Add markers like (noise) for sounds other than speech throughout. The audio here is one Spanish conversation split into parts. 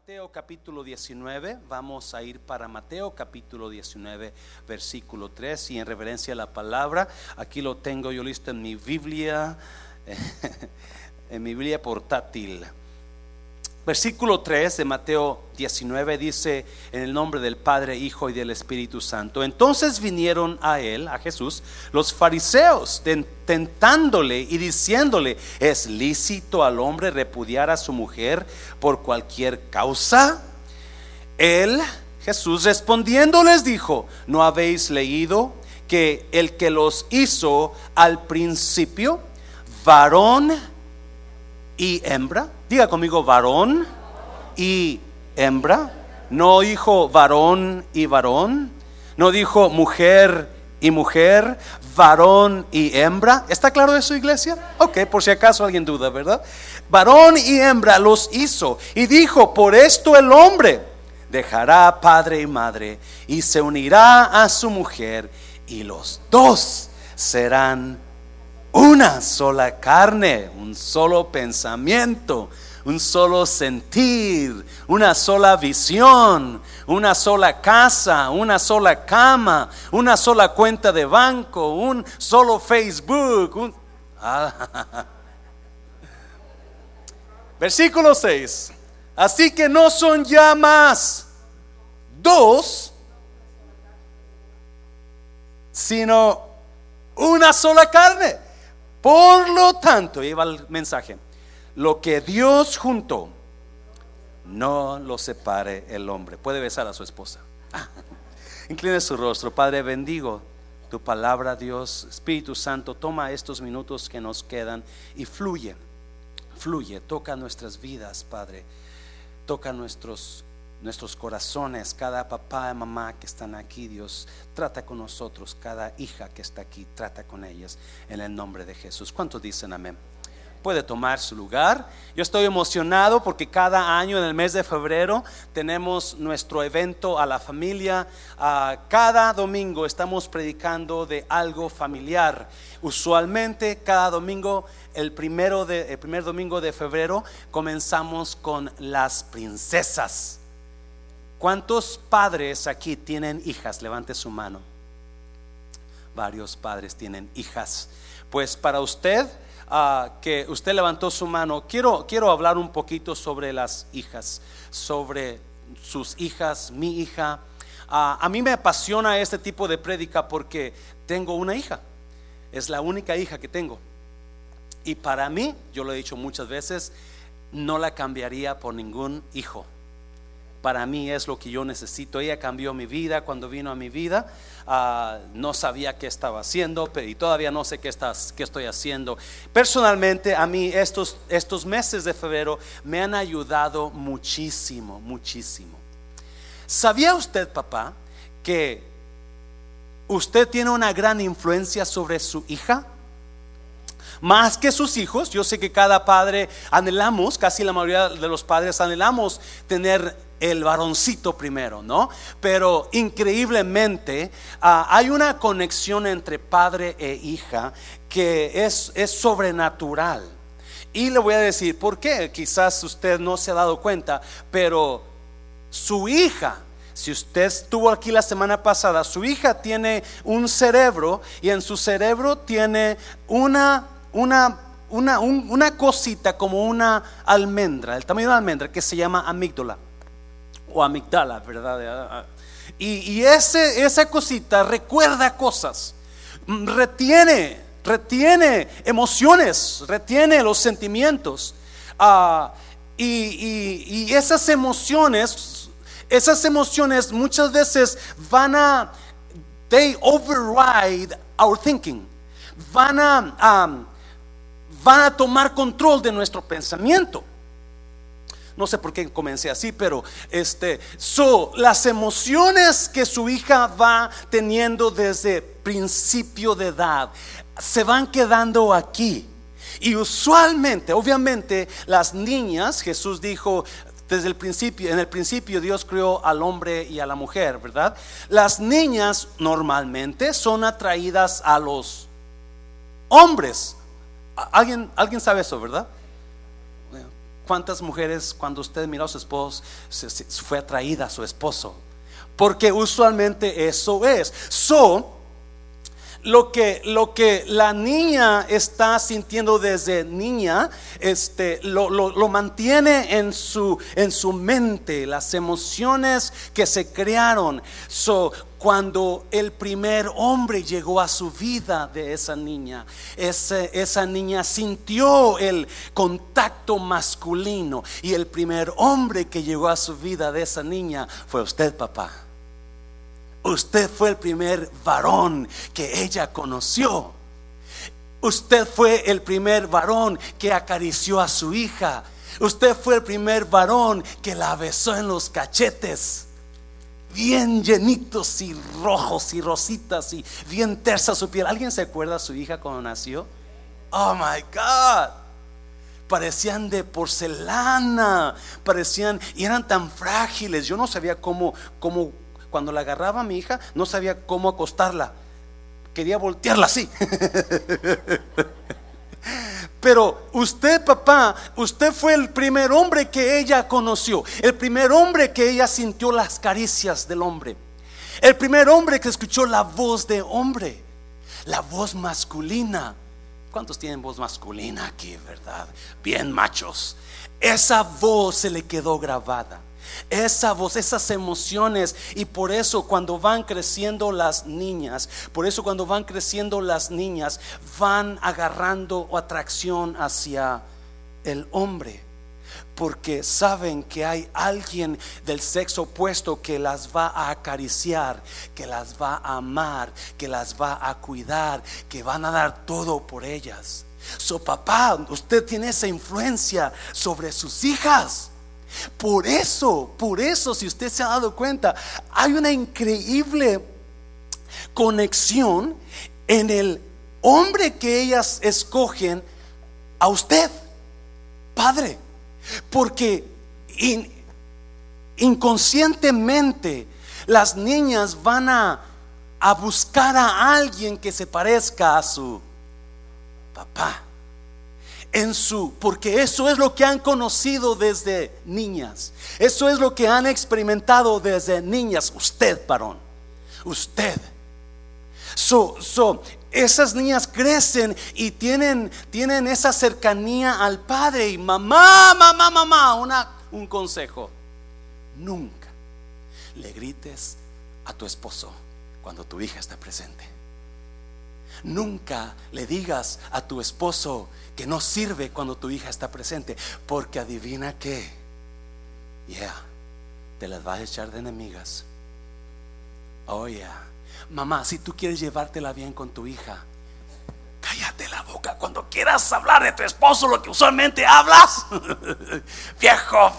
Mateo capítulo 19, vamos a ir para Mateo capítulo 19, versículo 3, y en reverencia a la palabra, aquí lo tengo yo listo en mi Biblia, (laughs) en mi Biblia portátil. Versículo 3 de Mateo 19 dice, en el nombre del Padre, Hijo y del Espíritu Santo. Entonces vinieron a él, a Jesús, los fariseos, tentándole y diciéndole, ¿es lícito al hombre repudiar a su mujer por cualquier causa? Él, Jesús, respondiendo les dijo, ¿no habéis leído que el que los hizo al principio, varón y hembra? Diga conmigo, varón y hembra. No dijo varón y varón. No dijo mujer y mujer, varón y hembra. ¿Está claro eso, iglesia? Ok, por si acaso alguien duda, ¿verdad? Varón y hembra los hizo. Y dijo, por esto el hombre dejará padre y madre y se unirá a su mujer y los dos serán una sola carne, un solo pensamiento, un solo sentir, una sola visión, una sola casa, una sola cama, una sola cuenta de banco, un solo Facebook. (laughs) Versículo 6. Así que no son ya más dos, sino una sola carne. Por lo tanto, lleva el mensaje, lo que Dios juntó, no lo separe el hombre. Puede besar a su esposa. (laughs) Incline su rostro, Padre, bendigo tu palabra, Dios, Espíritu Santo, toma estos minutos que nos quedan y fluye, fluye, toca nuestras vidas, Padre, toca nuestros nuestros corazones, cada papá y mamá que están aquí, Dios, trata con nosotros, cada hija que está aquí, trata con ellas en el nombre de Jesús. ¿Cuántos dicen amén? Puede tomar su lugar. Yo estoy emocionado porque cada año en el mes de febrero tenemos nuestro evento a la familia. cada domingo estamos predicando de algo familiar. Usualmente cada domingo, el, primero de, el primer domingo de febrero, comenzamos con las princesas. ¿Cuántos padres aquí tienen hijas? Levante su mano. Varios padres tienen hijas. Pues para usted, ah, que usted levantó su mano, quiero, quiero hablar un poquito sobre las hijas, sobre sus hijas, mi hija. Ah, a mí me apasiona este tipo de prédica porque tengo una hija. Es la única hija que tengo. Y para mí, yo lo he dicho muchas veces, no la cambiaría por ningún hijo para mí es lo que yo necesito. Ella cambió mi vida cuando vino a mi vida. Ah, no sabía qué estaba haciendo y todavía no sé qué, qué estoy haciendo. Personalmente, a mí estos, estos meses de febrero me han ayudado muchísimo, muchísimo. ¿Sabía usted, papá, que usted tiene una gran influencia sobre su hija? más que sus hijos. Yo sé que cada padre anhelamos, casi la mayoría de los padres anhelamos tener el varoncito primero, ¿no? Pero increíblemente ah, hay una conexión entre padre e hija que es, es sobrenatural. Y le voy a decir, ¿por qué? Quizás usted no se ha dado cuenta, pero su hija, si usted estuvo aquí la semana pasada, su hija tiene un cerebro y en su cerebro tiene una, una, una, una cosita como una almendra, el tamaño de una almendra que se llama amígdala o amigdala, ¿verdad? Ah, ah. Y, ese, esa cosita recuerda cosas, mm, retiene, retiene emociones, retiene los sentimientos. Ah, y, y, esas emociones, esas emociones muchas veces van a, they override our thinking, van a, van a tomar control de nuestro pensamiento. No sé por qué comencé así, pero este, so, las emociones que su hija va teniendo desde principio de edad se van quedando aquí. Y usualmente, obviamente, las niñas, Jesús dijo, desde el principio, en el principio Dios creó al hombre y a la mujer, ¿verdad? Las niñas normalmente son atraídas a los hombres. ¿Alguien, alguien sabe eso, verdad? Cuántas mujeres cuando usted miró a su esposo fue atraída a su esposo? Porque usualmente eso es. So, lo que, lo que la niña está sintiendo desde niña, este, lo, lo- lo mantiene en su, en su mente, las emociones que se crearon. So, cuando el primer hombre llegó a su vida de esa niña, esa niña sintió el contacto masculino y el primer hombre que llegó a su vida de esa niña fue usted, papá. Usted fue el primer varón que ella conoció. Usted fue el primer varón que acarició a su hija. Usted fue el primer varón que la besó en los cachetes. Bien llenitos y rojos y rositas y bien tersa su piel. ¿Alguien se acuerda de su hija cuando nació? Oh my God parecían de porcelana, parecían y eran tan frágiles. Yo no sabía cómo, cómo, cuando la agarraba a mi hija, no sabía cómo acostarla. Quería voltearla así. (laughs) Pero usted, papá, usted fue el primer hombre que ella conoció, el primer hombre que ella sintió las caricias del hombre, el primer hombre que escuchó la voz de hombre, la voz masculina. ¿Cuántos tienen voz masculina aquí, verdad? Bien machos. Esa voz se le quedó grabada. Esa voz, esas emociones. Y por eso cuando van creciendo las niñas, por eso cuando van creciendo las niñas, van agarrando atracción hacia el hombre. Porque saben que hay alguien del sexo opuesto que las va a acariciar, que las va a amar, que las va a cuidar, que van a dar todo por ellas. So papá, usted tiene esa influencia sobre sus hijas. Por eso, por eso, si usted se ha dado cuenta, hay una increíble conexión en el hombre que ellas escogen a usted, padre. Porque in- inconscientemente las niñas van a, a buscar a alguien que se parezca a su papá. En su, porque eso es lo que han conocido desde niñas. Eso es lo que han experimentado desde niñas. Usted, varón. Usted. So, so, esas niñas crecen y tienen, tienen esa cercanía al padre y mamá, mamá, mamá, una, un consejo. Nunca le grites a tu esposo cuando tu hija está presente. Nunca le digas a tu esposo que no sirve cuando tu hija está presente, porque adivina qué, yeah, te las vas a echar de enemigas. Oh, yeah. Mamá, si tú quieres llevártela bien con tu hija, cállate la boca cuando quieras hablar de tu esposo, lo que usualmente hablas. (laughs) Viejo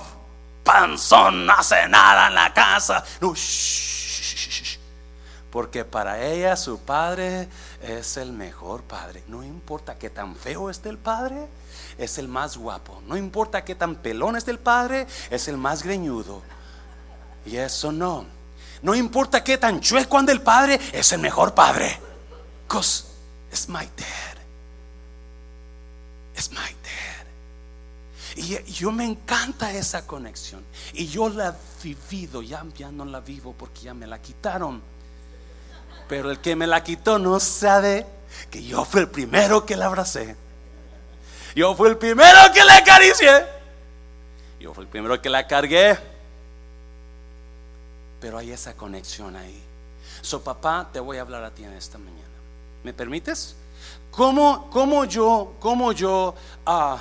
panzón, no hace nada en la casa. Porque para ella su padre es el mejor padre. No importa que tan feo esté el padre, es el más guapo. No importa que tan pelón esté el padre, es el más greñudo. Y eso no. No importa que tan chueco ande el padre, es el mejor padre. Cause it's my dad. It's my dad. Y yo me encanta esa conexión. Y yo la he vivido, ya, ya no la vivo porque ya me la quitaron. Pero el que me la quitó no sabe que yo fui el primero que la abracé. Yo fui el primero que la acaricié. Yo fui el primero que la cargué. Pero hay esa conexión ahí. So, papá, te voy a hablar a ti en esta mañana. ¿Me permites? ¿Cómo, cómo yo, cómo yo, ah,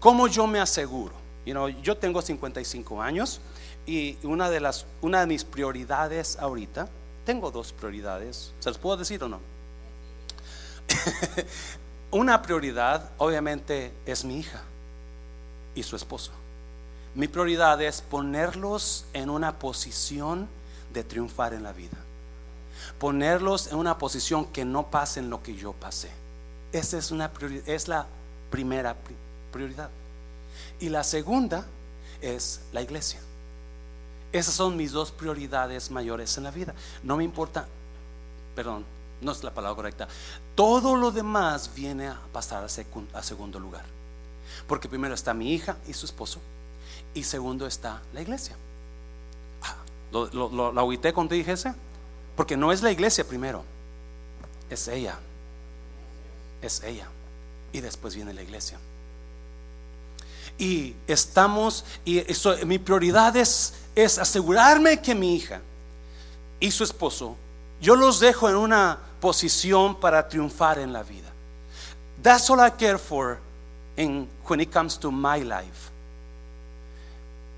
cómo yo me aseguro? You know, yo tengo 55 años y una de las, una de mis prioridades ahorita, tengo dos prioridades. ¿Se los puedo decir o no? (laughs) una prioridad, obviamente, es mi hija y su esposo. Mi prioridad es ponerlos en una posición de triunfar en la vida. Ponerlos en una posición que no pasen lo que yo pasé. Esa es, una priori- es la primera pri- prioridad. Y la segunda es la iglesia. Esas son mis dos prioridades mayores en la vida. No me importa, perdón, no es la palabra correcta. Todo lo demás viene a pasar a, segundo lugar. Porque primero está mi hija y su esposo. Y segundo está la iglesia. Ah, ¿Lo, lo, cuando dije ese? Porque no es la iglesia primero. Es ella. Es ella. Y después viene la iglesia. Y estamos, y eso, mi prioridad es, es asegurarme que mi hija y su esposo, yo los dejo en una posición para triunfar en la vida. That's all I care for in, when it comes to my life.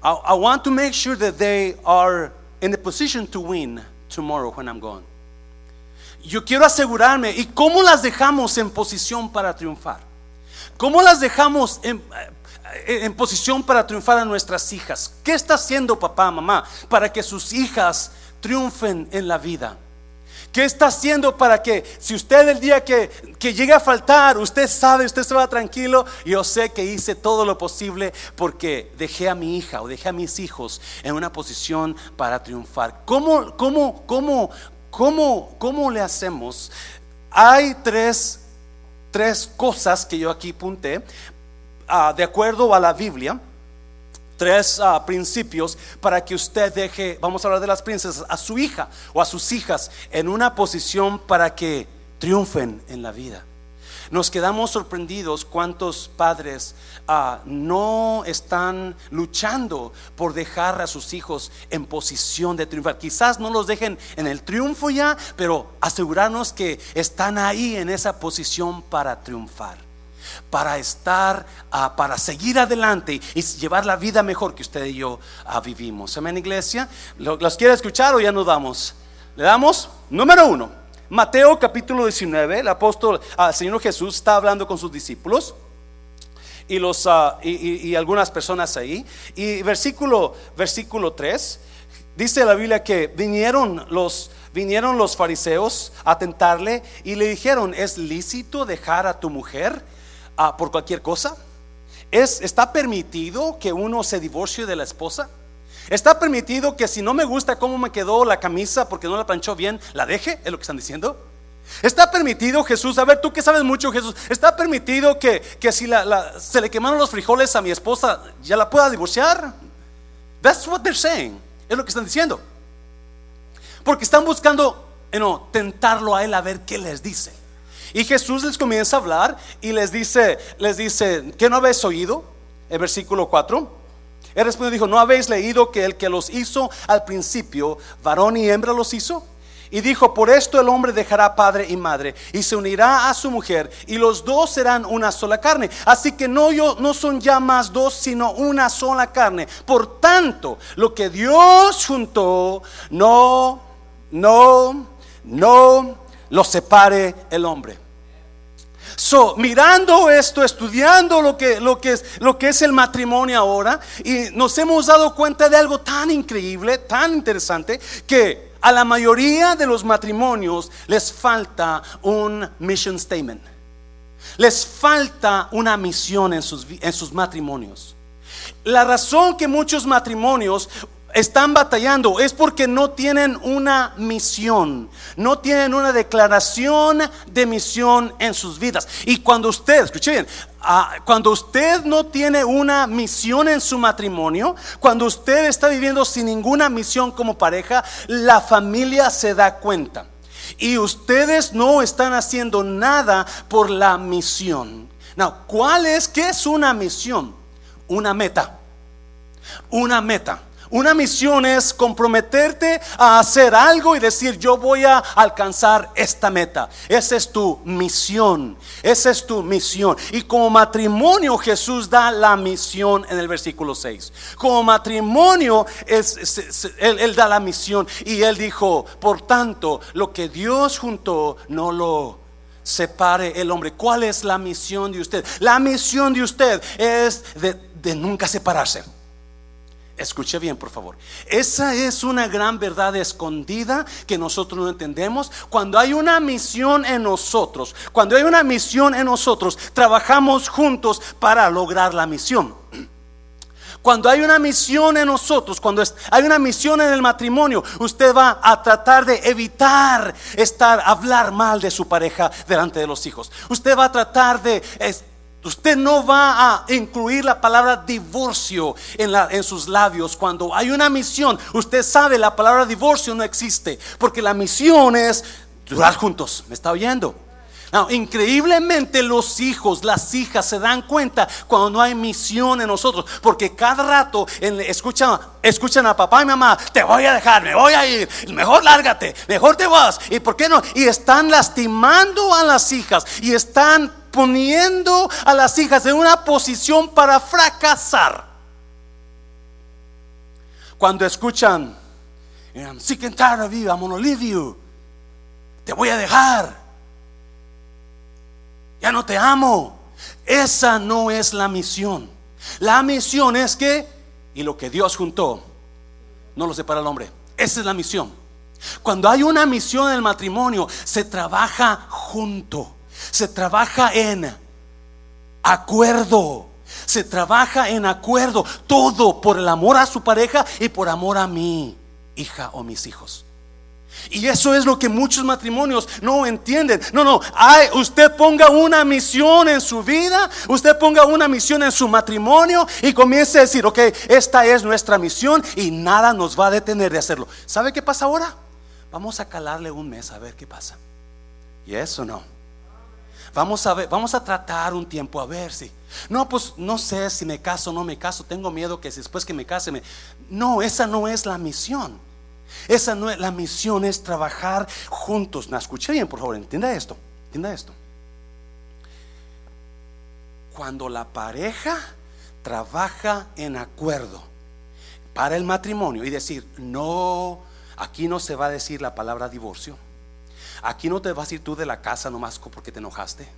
I, want to make sure that they are in a position to win tomorrow when I'm gone. Yo quiero asegurarme. ¿Y cómo las dejamos en posición para triunfar? ¿Cómo las dejamos en, en, posición para triunfar a nuestras hijas? ¿Qué está haciendo papá, mamá, para que sus hijas triunfen en la vida? ¿Qué está haciendo para que si usted el día que, que llegue a faltar, usted sabe, usted se va tranquilo? Yo sé que hice todo lo posible porque dejé a mi hija o dejé a mis hijos en una posición para triunfar. ¿Cómo, cómo, cómo, cómo, cómo le hacemos? Hay tres, tres cosas que yo aquí apunté, uh, de acuerdo a la Biblia tres uh, principios para que usted deje, vamos a hablar de las princesas, a su hija o a sus hijas en una posición para que triunfen en la vida. Nos quedamos sorprendidos cuántos padres uh, no están luchando por dejar a sus hijos en posición de triunfar. Quizás no los dejen en el triunfo ya, pero asegurarnos que están ahí en esa posición para triunfar para estar, uh, para seguir adelante y llevar la vida mejor que usted y yo uh, vivimos. Amén, iglesia. ¿Los quiere escuchar o ya nos damos? ¿Le damos? Número uno, Mateo capítulo 19, el apóstol, el Señor Jesús está hablando con sus discípulos. Y, los, y, y, y, algunas personas ahí. Y versículo, versículo 3, dice la Biblia que vinieron los, vinieron los fariseos a tentarle y le dijeron, ¿es lícito dejar a tu mujer? Por cualquier cosa? ¿Es, ¿Está permitido que uno se divorcie de la esposa? ¿Está permitido que si no me gusta cómo me quedó la camisa porque no la planchó bien, la deje? ¿Es lo que están diciendo? ¿Está permitido Jesús? A ver, tú que sabes mucho Jesús, ¿está permitido que, que si la, la, se le quemaron los frijoles a mi esposa, ya la pueda divorciar? That's what they're saying. Es lo que están diciendo. Porque están buscando, you know, tentarlo a él a ver qué les dice. Y Jesús les comienza a hablar y les dice, les dice, ¿qué no habéis oído? El versículo 4. Él respondió dijo, ¿no habéis leído que el que los hizo al principio, varón y hembra los hizo? Y dijo, por esto el hombre dejará padre y madre y se unirá a su mujer y los dos serán una sola carne. Así que no, yo, no son ya más dos, sino una sola carne. Por tanto, lo que Dios juntó, no, no, no lo separe el hombre. So, mirando esto, estudiando lo que, lo, que es, lo que es el matrimonio ahora, y nos hemos dado cuenta de algo tan increíble, tan interesante, que a la mayoría de los matrimonios les falta un mission statement. Les falta una misión en sus, en sus matrimonios. La razón que muchos matrimonios están batallando es porque no tienen una misión, no tienen una declaración de misión en sus vidas. Y cuando usted, escuche bien, uh, cuando usted no tiene una misión en su matrimonio, cuando usted está viviendo sin ninguna misión como pareja, la familia se da cuenta. Y ustedes no están haciendo nada por la misión. ¿cuál es? ¿Qué es una misión? Una meta. Una meta. Una misión es comprometerte a hacer algo y decir yo voy a alcanzar esta meta. Esa es tu misión. Esa es tu misión. Y como matrimonio Jesús da la misión en el versículo 6. Como matrimonio él, da la misión. Y él dijo, por tanto, lo que Dios juntó no lo separe el hombre. ¿Cuál es la misión de usted? La misión de usted es de nunca separarse. Escuche bien, por favor. Esa es una gran verdad escondida que nosotros no entendemos. Cuando hay una misión en nosotros, cuando hay una misión en nosotros, trabajamos juntos para lograr la misión. Cuando hay una misión en nosotros, cuando hay una misión en el matrimonio, usted va a tratar de evitar estar hablar mal de su pareja delante de los hijos. Usted va a tratar de Usted no va a incluir la palabra divorcio en, sus labios. Cuando hay una misión, usted sabe la palabra divorcio no existe. Porque la misión es durar juntos. ¿Me está oyendo? Increíblemente los hijos, las hijas se dan cuenta cuando no hay misión en nosotros, porque cada rato escuchan, escuchan a papá y mamá, te voy a dejar, me voy a ir, mejor lárgate, mejor te vas, y por qué no, y están lastimando a las hijas y están poniendo a las hijas en una posición para fracasar. Cuando escuchan, I'm sick and tired of you, I'm gonna leave you, te voy a dejar ya no te amo. Esa no es la misión. La misión es que, y lo que Dios juntó, no lo separa el hombre. Esa es la misión. Cuando hay una misión en el matrimonio, se trabaja junto, se trabaja en acuerdo, se trabaja en acuerdo, todo por el amor a su pareja y por amor a mi hija o mis hijos. Y eso es lo que muchos matrimonios no entienden. No, no, usted ponga una misión en su vida, usted ponga una misión en su matrimonio y comience a decir, ok, esta es nuestra misión y nada nos va a detener de hacerlo. ¿Sabe qué pasa ahora? Vamos a calarle un mes a ver qué pasa. Y eso no. Vamos a ver, vamos a tratar un tiempo a ver si. No, pues no sé si me caso o no me caso. Tengo miedo que después que me case me. No, esa no es la misión. Esa no es la misión, es trabajar juntos. ¿Me escuché bien, por favor? Entienda esto. Entienda esto. Cuando la pareja trabaja en acuerdo para el matrimonio y decir, no, aquí no se va a decir la palabra divorcio. Aquí no te vas a ir tú de la casa nomás porque te enojaste.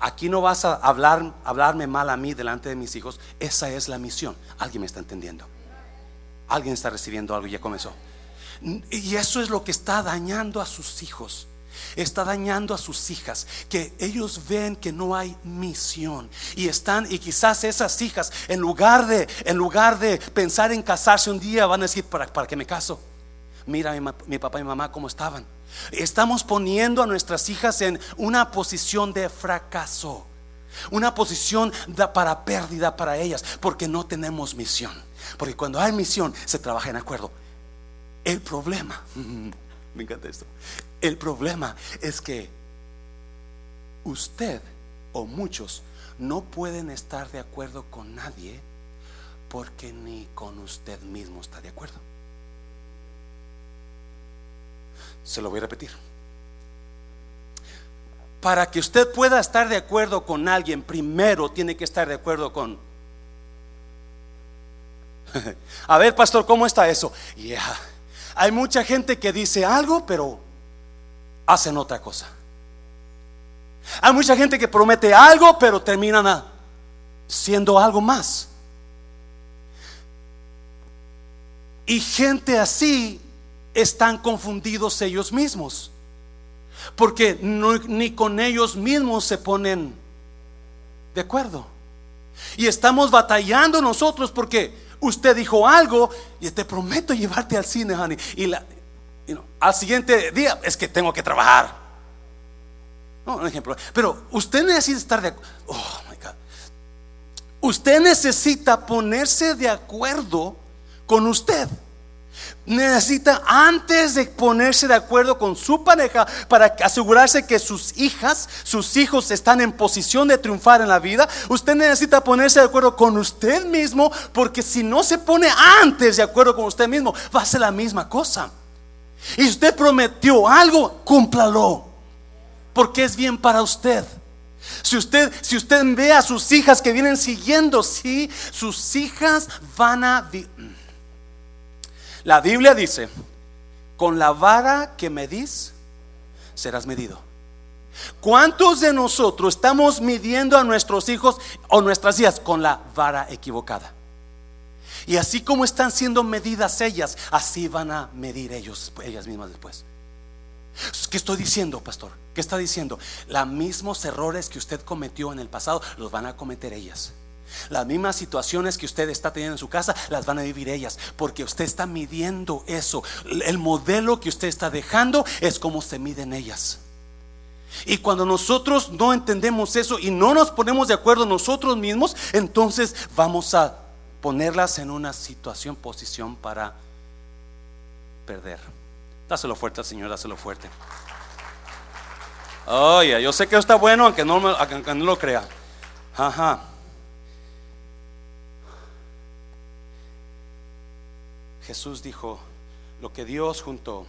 Aquí no vas a hablar, hablarme mal a mí delante de mis hijos. Esa es la misión. ¿Alguien me está entendiendo? ¿Alguien está recibiendo algo y ya comenzó? Y eso es lo que está dañando a sus hijos. Está dañando a sus hijas, que ellos ven que no hay misión y están y quizás esas hijas en lugar de en lugar de pensar en casarse un día van a decir para, para que me caso. Mira mi, mi papá y mi mamá cómo estaban. Estamos poniendo a nuestras hijas en una posición de fracaso, una posición para pérdida para ellas, porque no tenemos misión. Porque cuando hay misión se trabaja en acuerdo. El problema, (laughs) me encanta esto, el problema es que usted o muchos no pueden estar de acuerdo con nadie porque ni con usted mismo está de acuerdo. Se lo voy a repetir. Para que usted pueda estar de acuerdo con alguien, primero tiene que estar de acuerdo con... (laughs) a ver, pastor, ¿cómo está eso? Ya. Hay mucha gente que dice algo, pero hacen otra cosa. Hay mucha gente que promete algo, pero terminan siendo algo más. Y gente así están confundidos ellos mismos. Porque ni con ellos mismos se ponen de acuerdo. Y estamos batallando nosotros porque usted dijo algo y te prometo llevarte al cine, honey. Y la, al siguiente día es que tengo que trabajar. No, un ejemplo. Pero usted necesita estar de acuerdo. Oh my God. Usted necesita ponerse de acuerdo con usted necesita antes de ponerse de acuerdo con su pareja para asegurarse que sus hijas, sus hijos están en posición de triunfar en la vida, usted necesita ponerse de acuerdo con usted mismo porque si no se pone antes de acuerdo con usted mismo, va a ser la misma cosa. Y usted prometió algo, cúmplalo. Porque es bien para usted. Si usted, si usted ve a sus hijas que vienen siguiendo, sí, sus hijas van a la Biblia dice, con la vara que medís, serás medido. ¿Cuántos de nosotros estamos midiendo a nuestros hijos o nuestras hijas con la vara equivocada? Y así como están siendo medidas ellas, así van a medir ellos, ellas mismas después. ¿Qué estoy diciendo, pastor? ¿Qué está diciendo? Los mismos errores que usted cometió en el pasado los van a cometer ellas. Las mismas situaciones que usted está teniendo en su casa las van a vivir ellas, porque usted está midiendo eso. El modelo que usted está dejando es como se miden ellas. Y cuando nosotros no entendemos eso y no nos ponemos de acuerdo nosotros mismos, entonces vamos a ponerlas en una situación, posición para perder. Dáselo fuerte al Señor, dáselo fuerte. Oye, yo sé que está bueno, aunque no, aunque no lo crea. Ajá. Jesús dijo, lo que Dios juntó,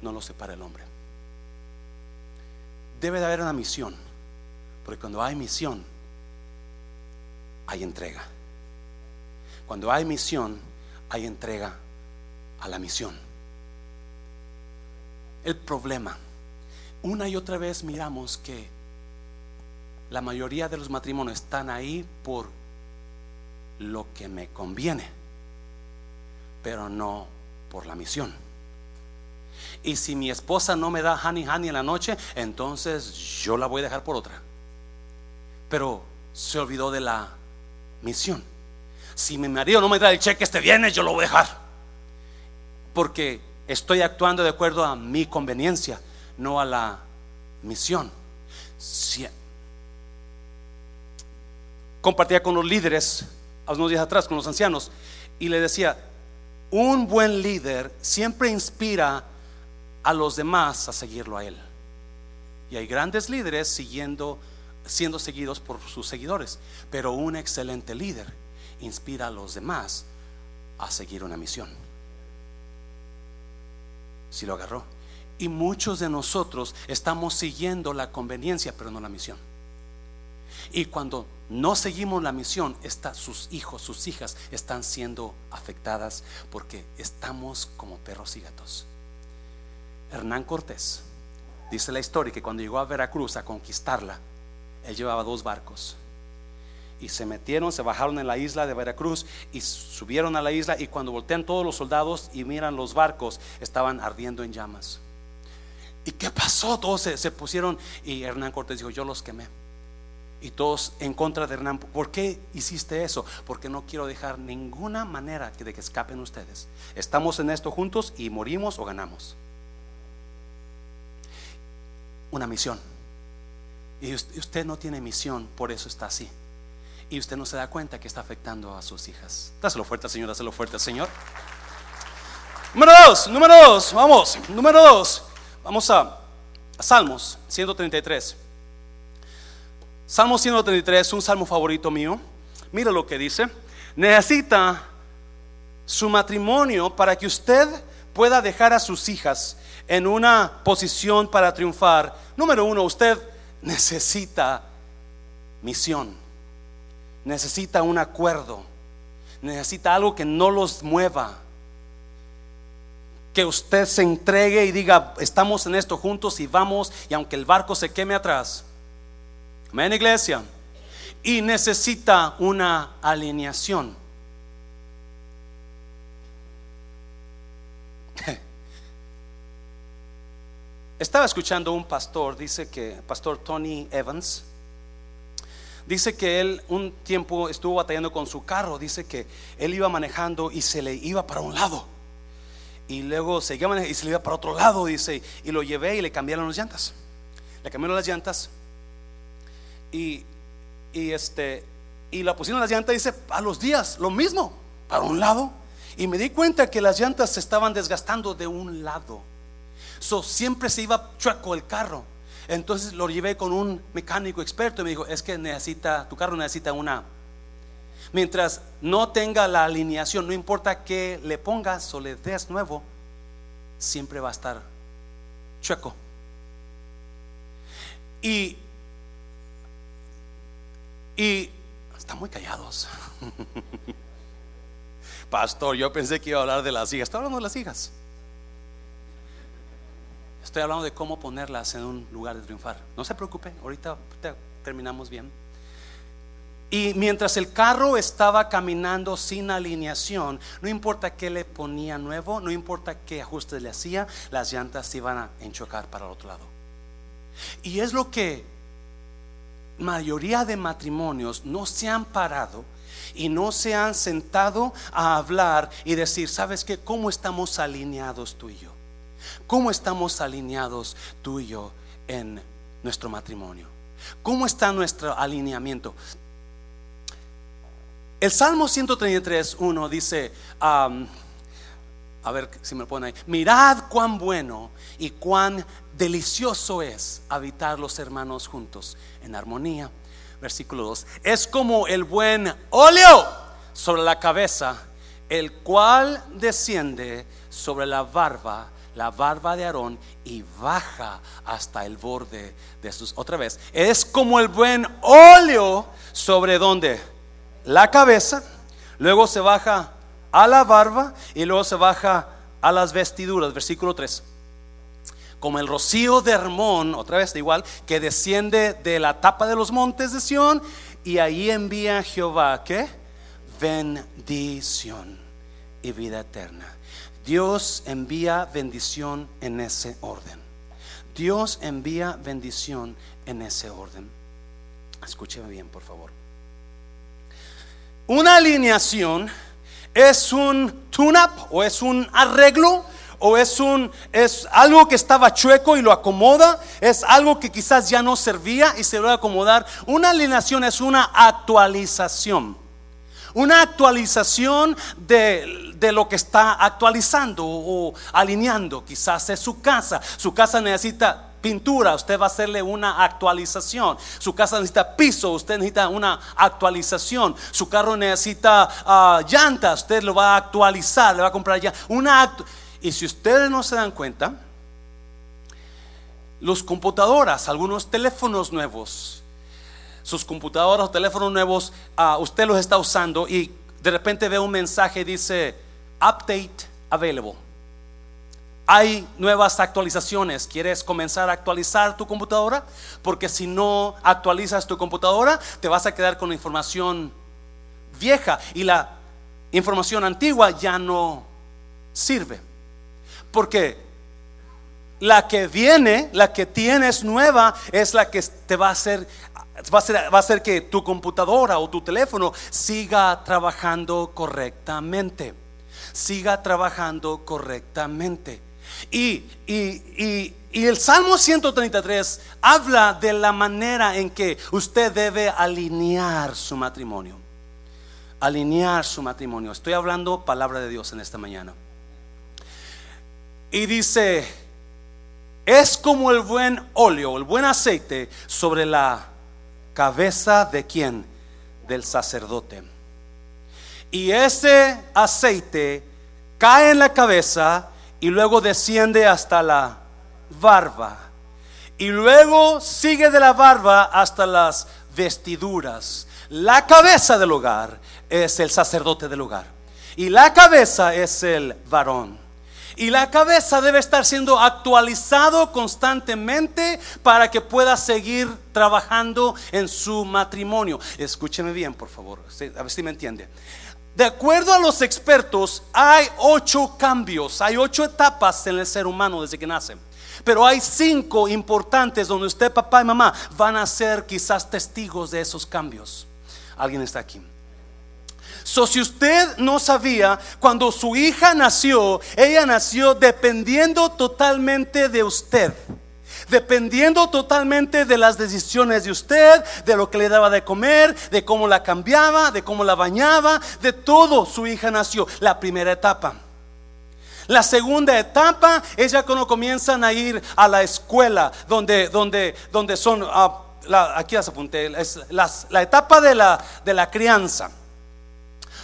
no lo separa el hombre. Debe de haber una misión, porque cuando hay misión, hay entrega. Cuando hay misión, hay entrega a la misión. El problema, una y otra vez miramos que la mayoría de los matrimonios están ahí por lo que me conviene, pero no por la misión. Y si mi esposa no me da honey honey en la noche, entonces yo la voy a dejar por otra. Pero se olvidó de la misión. Si mi marido no me da el cheque este viernes, yo lo voy a dejar. Porque estoy actuando de acuerdo a mi conveniencia, no a la misión. compartía con los líderes, unos días atrás, con los ancianos, y le decía, un buen líder siempre inspira a los demás a seguirlo a él. Y hay grandes líderes siguiendo, siendo seguidos por sus seguidores, pero un excelente líder inspira a los demás a seguir una misión. Si lo agarró. Y muchos de nosotros estamos siguiendo la conveniencia, pero no la misión. Y cuando no seguimos la misión, está, sus hijos, sus hijas están siendo afectadas porque estamos como perros y gatos. Hernán Cortés, dice la historia que cuando llegó a Veracruz a conquistarla, él llevaba dos barcos. Y se metieron, se bajaron en la isla de Veracruz y subieron a la isla y cuando voltean todos los soldados y miran los barcos, estaban ardiendo en llamas. ¿Y qué pasó? Todos se, pusieron y Hernán Cortés dijo, yo los quemé. Y todos en contra de Hernán, ¿por qué hiciste eso? Porque no quiero dejar ninguna manera de que escapen ustedes. Estamos en esto juntos y morimos o ganamos una misión. Y usted no tiene misión, por eso está así. Y usted no se da cuenta que está afectando a sus hijas. Dáselo fuerte, Señor, dáselo fuerte, Señor. Número dos, número dos, vamos, número dos. Vamos a, a Salmos 133. Salmos 133, un salmo favorito mío. Mira lo que dice. Necesita su matrimonio para que usted pueda dejar a sus hijas en una posición para triunfar, número uno, usted necesita misión, necesita un acuerdo, necesita algo que no los mueva. Que usted se entregue y diga, estamos en esto juntos y vamos, y aunque el barco se queme atrás. Amén, iglesia. Y necesita una alineación. (laughs) Estaba escuchando un pastor, dice que, pastor Tony Evans, dice que él un tiempo estuvo batallando con su carro, dice que él iba manejando y se le iba para un lado. Y luego seguía manejando y se le iba para otro lado, dice, y lo llevé y le cambiaron las llantas. Le cambiaron las llantas y, y este y la pusieron las llantas dice a los días lo mismo para un lado y me di cuenta que las llantas se estaban desgastando de un lado So, siempre se iba chueco el carro. Entonces lo llevé con un mecánico experto y me dijo, es que necesita, tu carro necesita una. Mientras no tenga la alineación, no importa que le pongas o le des nuevo, siempre va a estar chueco. Y, y están muy callados. (laughs) Pastor, yo pensé que iba a hablar de las hijas. Está hablando de las hijas. Estoy hablando de cómo ponerlas en un lugar de triunfar. No se preocupe, ahorita terminamos bien. Y mientras el carro estaba caminando sin alineación, no importa qué le ponía nuevo, no importa qué ajustes le hacía, las llantas iban a enchocar para el otro lado. Y es lo que mayoría de matrimonios no se han parado y no se han sentado a hablar y decir, ¿sabes qué? ¿Cómo estamos alineados tú y yo? ¿Cómo estamos alineados tú y yo en nuestro matrimonio? ¿Cómo está nuestro alineamiento? El Salmo 133, 1 dice, a ver si me lo ponen ahí, mirad cuán bueno y cuán delicioso es habitar los hermanos juntos en armonía. Versículo 2, es como el buen óleo sobre la cabeza, el cual desciende sobre la barba, la barba de Aarón y baja hasta el borde de sus. Otra vez, es como el buen óleo sobre donde la cabeza, luego se baja a la barba y luego se baja a las vestiduras. Versículo 3. Como el rocío de Hermón, otra vez igual, que desciende de la tapa de los montes de Sión y ahí envía Jehová, ¿qué? Bendición y vida eterna. Dios envía bendición en ese orden. Dios envía bendición en ese orden. Escúcheme bien, por favor. Una alineación es un tune-up o es un arreglo o es un es algo que estaba chueco y lo acomoda, es algo que quizás ya no servía y se lo va a acomodar. Una alineación es una actualización. Una actualización de, de, lo que está actualizando o alineando. Quizás es su casa. Su casa necesita pintura, usted va a hacerle una actualización. Su casa necesita piso, usted necesita una actualización. Su carro necesita uh, llantas, usted lo va a actualizar, le va a comprar ya una Y si ustedes no se dan cuenta, los computadoras, algunos teléfonos nuevos, sus computadoras o teléfonos nuevos, uh, usted los está usando y de repente ve un mensaje dice update available hay nuevas actualizaciones. ¿Quieres comenzar a actualizar tu computadora? Porque si no actualizas tu computadora, te vas a quedar con información vieja y la información antigua ya no sirve. Porque la que viene, la que tienes nueva, es la que te va a hacer va a, a hacer que tu computadora o tu teléfono siga trabajando correctamente. Siga trabajando correctamente. Y, el Salmo 133 habla de la manera en que usted debe alinear su matrimonio. Alinear su matrimonio. Estoy hablando palabra de Dios en esta mañana. Y dice, es como el buen óleo, el buen aceite sobre la cabeza de quién? Del sacerdote. Y ese aceite cae en la cabeza y luego desciende hasta la barba. Y luego sigue de la barba hasta las vestiduras. La cabeza del hogar es el sacerdote del hogar. Y la cabeza es el varón. Y la cabeza debe estar siendo actualizado constantemente para que pueda seguir trabajando en su matrimonio. Escúcheme bien, por favor. A ver si me entiende. De acuerdo a los expertos, hay ocho cambios, hay ocho etapas en el ser humano desde que nace. Pero hay cinco importantes donde usted, papá y mamá, van a ser quizás testigos de esos cambios. ¿Alguien está aquí? So, si usted no sabía, cuando su hija nació, ella nació dependiendo totalmente de usted dependiendo totalmente de las decisiones de usted, de lo que le daba de comer, de cómo la cambiaba, de cómo la bañaba, de todo su hija nació. La primera etapa. La segunda etapa es ya cuando comienzan a ir a la escuela, donde, donde, donde son, ah, aquí las apunté, es la etapa de la, de la crianza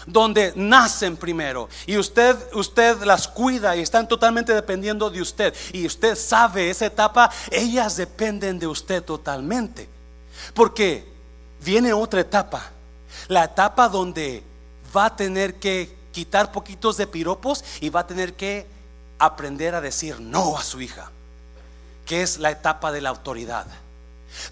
donde nacen primero. Y usted usted las cuida y están totalmente dependiendo de usted. Y usted sabe esa etapa, ellas dependen de usted totalmente. Porque viene otra etapa, la etapa donde va a tener que quitar poquitos de piropos y va a tener que aprender a decir no a su hija, que es la etapa de la autoridad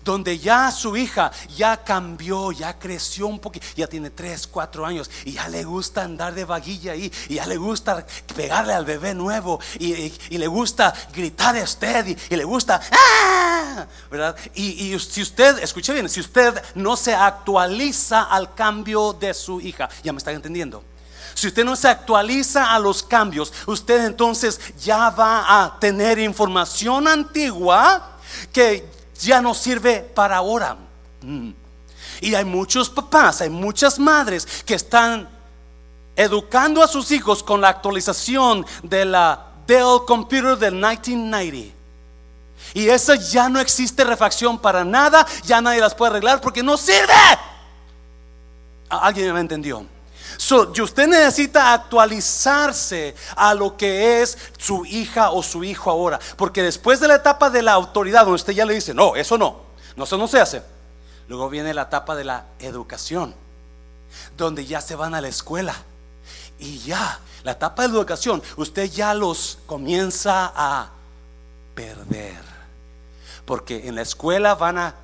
donde ya su hija ya cambió, ya creció un poquito, ya tiene 3, 4 años y ya le gusta andar de vaguilla ahí, y ya le gusta pegarle al bebé nuevo, y, le gusta gritar a usted, y, le gusta, ¡ah! ¿verdad? Y, si usted, escuche bien, si usted no se actualiza al cambio de su hija, ya me están entendiendo. Si usted no se actualiza a los cambios, usted entonces ya va a tener información antigua que ya no sirve para ahora. Mm. Y hay muchos papás, hay muchas madres que están educando a sus hijos con la actualización de la Dell Computer del 1990. Y esa ya no existe refacción para nada, ya nadie las puede arreglar porque no sirve. ¿Alguien me entendió? Usted necesita actualizarse a lo que es su hija o su hijo ahora. Porque después de la etapa de la autoridad, donde usted ya le dice, no, eso no, no, eso no se hace. Luego viene la etapa de la educación, donde ya se van a la escuela. Y ya, la etapa de la educación, usted ya los comienza a perder. Porque en la escuela van a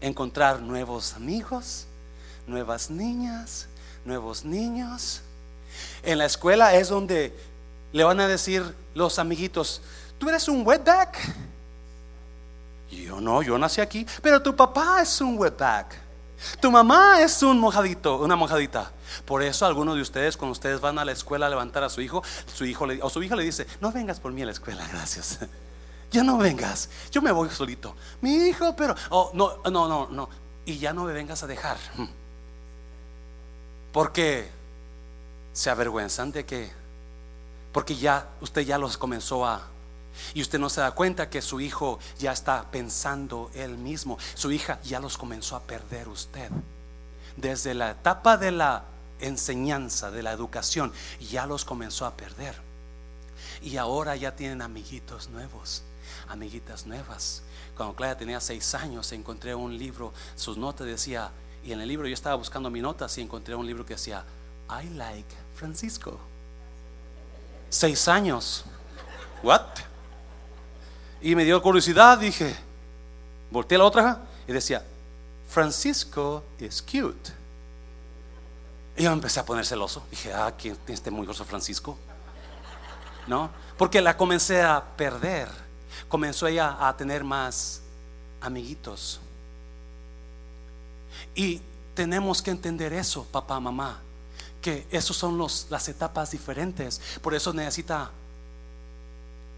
encontrar nuevos amigos, nuevas niñas, nuevos niños. En la escuela es donde le van a decir los amiguitos, tú eres un wetback. yo no, yo nací aquí, pero tu papá es un wetback. Tu mamá es un mojadito, una mojadita. Por eso algunos de ustedes, cuando ustedes van a la escuela a levantar a su hijo, su hijo o su hija le dice, no vengas por mí a la escuela, gracias. (laughs) Ya no vengas, yo me voy solito. Mi hijo, pero, oh, no, no, no, no. Y ya no me vengas a dejar. Porque se avergüenzan de que, porque ya usted ya los comenzó a, y usted no se da cuenta que su hijo ya está pensando él mismo. Su hija ya los comenzó a perder usted. Desde la etapa de la enseñanza, de la educación, ya los comenzó a perder. Y ahora ya tienen amiguitos nuevos, amiguitas nuevas. Cuando Clara tenía seis años, encontré un libro, sus notas decía, y en el libro yo estaba buscando mi notas y encontré un libro que decía, I like Francisco. Seis años. What? Y me dio curiosidad, dije, volteé a la otra y decía, Francisco is cute. Y yo empecé a poner celoso. Dije, ah, ¿quién este muy grosso Francisco? ¿No? Porque la comencé a perder. Comenzó ella a tener más amiguitos. Y tenemos que entender eso, papá, mamá, que esos son los, las etapas diferentes. Por eso necesita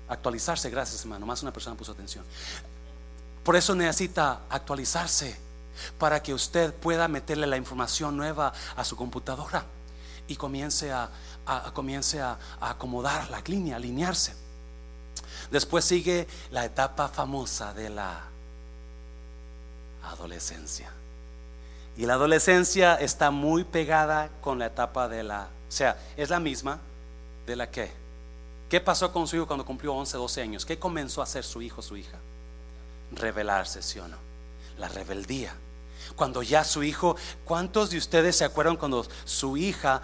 actualizarse. Gracias, hermano. Más una persona puso atención. Por eso necesita actualizarse para que usted pueda meterle la información nueva a su computadora y comience a, comience a, a acomodar la línea, alinearse. Después sigue la etapa famosa de la adolescencia. Y la adolescencia está muy pegada con la etapa de la, o sea, es la misma de la que. ¿Qué pasó con su hijo cuando cumplió 11, 12 años? ¿Qué comenzó a hacer su hijo, su hija? Revelarse, ¿sí o no? La rebeldía. Cuando ya su hijo, ¿cuántos de ustedes se acuerdan cuando su hija,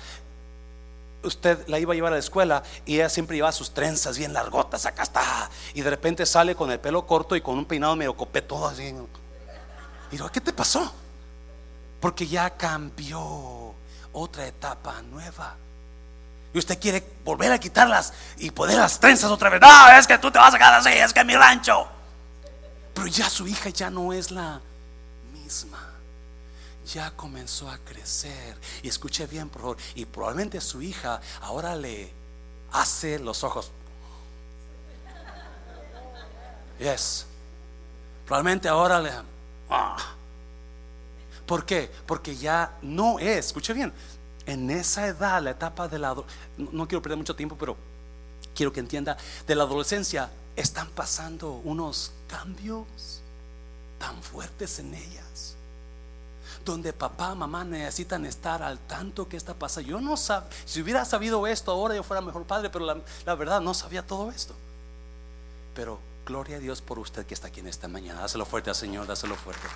usted la iba a llevar a la escuela y ella siempre llevaba sus trenzas bien largotas, acá está, y de repente sale con el pelo corto y con un peinado medio todo así? Y digo, ¿qué te pasó? Porque ya cambió otra etapa nueva. Y usted quiere volver a quitarlas y poner las trenzas otra vez. No, es que tú te vas a quedar así, es que mi rancho. Pero ya su hija ya no es la misma. Ya comenzó a crecer. Y escuche bien, por favor. Y probablemente su hija ahora le hace los ojos. Yes. Probablemente ahora le. Ah, ¿Por qué? Porque ya no es, escuche bien, en esa edad, la etapa de la... No, quiero perder mucho tiempo, pero quiero que entienda, de la adolescencia están pasando unos cambios tan fuertes en ellas donde papá, mamá necesitan estar al tanto que está pasando. Yo no sabía, si hubiera sabido esto ahora yo fuera mejor padre, pero la, la, verdad no sabía todo esto. Pero gloria a Dios por usted que está aquí en esta mañana. Dáselo fuerte al Señor, dáselo fuerte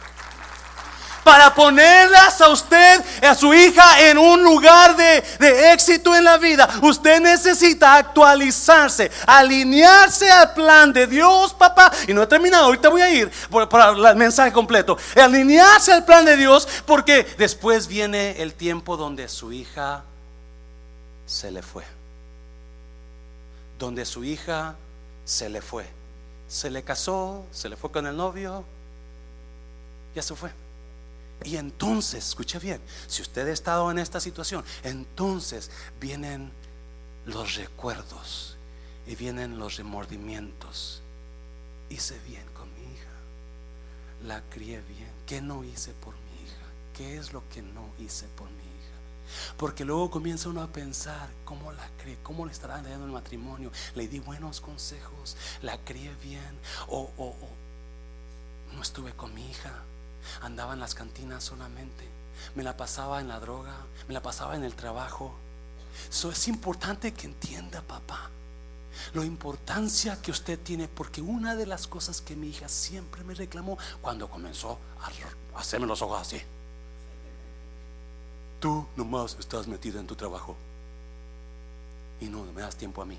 para ponerlas a usted, a su hija, en un lugar de, éxito en la vida. Usted necesita actualizarse, alinearse al plan de Dios, papá. Y no he terminado, ahorita voy a ir para el mensaje completo. Alinearse al plan de Dios porque después viene el tiempo donde su hija se le fue. Donde su hija se le fue. Se le casó, se le fue con el novio, ya se fue. Y entonces, escuche bien, si usted ha estado en esta situación, entonces vienen los recuerdos y vienen los remordimientos. Hice bien con mi hija. la crié bien. ¿Qué no hice por mi hija? ¿Qué es lo que no hice por mi hija? Porque luego comienza uno a pensar cómo la crié, cómo le estará dando el matrimonio. Le di buenos consejos, la crié bien, o, o, o no estuve con mi hija, andaba en las cantinas solamente, me la pasaba en la droga, me la pasaba en el trabajo. Eso es importante que entienda, papá, la importancia que usted tiene, porque una de las cosas que mi hija siempre me reclamó cuando comenzó a hacerme los ojos así. Tú nomás estás metida en tu trabajo y no me das tiempo a mí.